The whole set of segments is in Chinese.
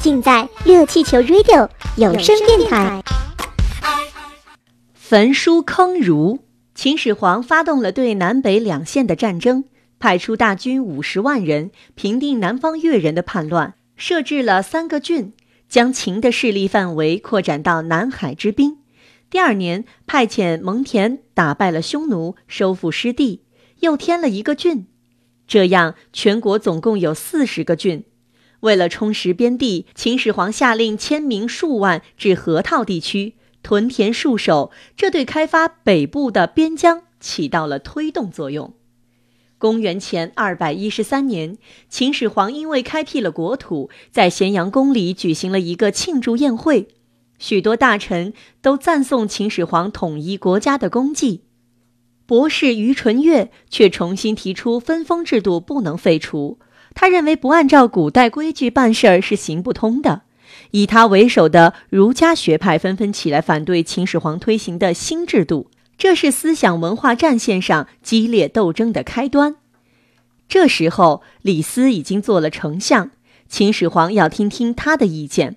尽在热气球 Radio 有声电台。焚书坑儒，秦始皇发动了对南北两线的战争，派出大军五十万人平定南方越人的叛乱，设置了三个郡，将秦的势力范围扩展到南海之滨。第二年，派遣蒙恬打败了匈奴，收复失地，又添了一个郡。这样，全国总共有四十个郡。为了充实边地，秦始皇下令迁民数万至河套地区。屯田戍守，这对开发北部的边疆起到了推动作用。公元前二百一十三年，秦始皇因为开辟了国土，在咸阳宫里举行了一个庆祝宴会，许多大臣都赞颂秦始皇统一国家的功绩。博士于纯岳却重新提出分封制度不能废除，他认为不按照古代规矩办事儿是行不通的。以他为首的儒家学派纷纷起来反对秦始皇推行的新制度，这是思想文化战线上激烈斗争的开端。这时候，李斯已经做了丞相，秦始皇要听听他的意见。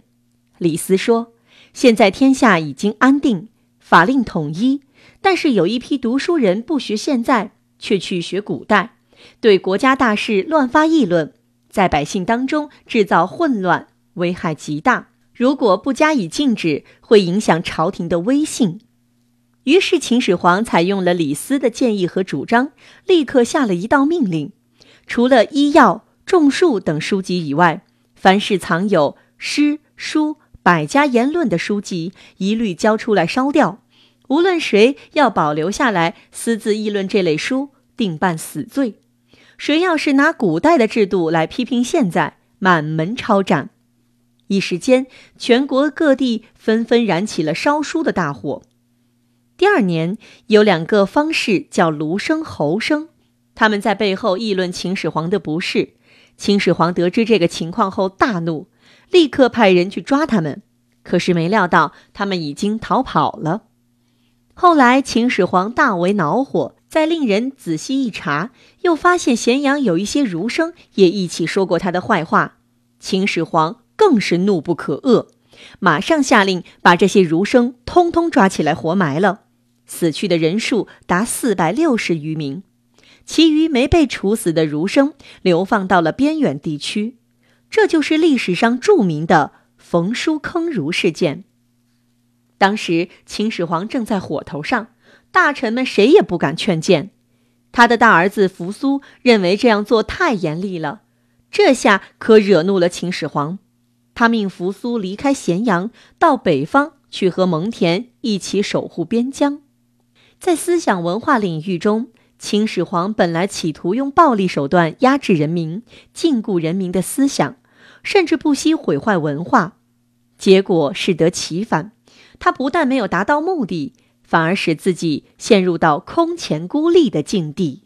李斯说：“现在天下已经安定，法令统一，但是有一批读书人不学现在，却去学古代，对国家大事乱发议论，在百姓当中制造混乱。”危害极大，如果不加以禁止，会影响朝廷的威信。于是秦始皇采用了李斯的建议和主张，立刻下了一道命令：除了医药、种树等书籍以外，凡是藏有诗书、百家言论的书籍，一律交出来烧掉。无论谁要保留下来私自议论这类书，定办死罪。谁要是拿古代的制度来批评现在，满门抄斩。一时间，全国各地纷纷燃起了烧书的大火。第二年，有两个方士叫卢生、侯生，他们在背后议论秦始皇的不是。秦始皇得知这个情况后大怒，立刻派人去抓他们。可是没料到，他们已经逃跑了。后来，秦始皇大为恼火，再令人仔细一查，又发现咸阳有一些儒生也一起说过他的坏话。秦始皇。更是怒不可遏，马上下令把这些儒生通通抓起来活埋了。死去的人数达四百六十余名，其余没被处死的儒生流放到了边远地区。这就是历史上著名的焚书坑儒事件。当时秦始皇正在火头上，大臣们谁也不敢劝谏。他的大儿子扶苏认为这样做太严厉了，这下可惹怒了秦始皇。他命扶苏离开咸阳，到北方去和蒙恬一起守护边疆。在思想文化领域中，秦始皇本来企图用暴力手段压制人民、禁锢人民的思想，甚至不惜毁坏文化，结果适得其反。他不但没有达到目的，反而使自己陷入到空前孤立的境地。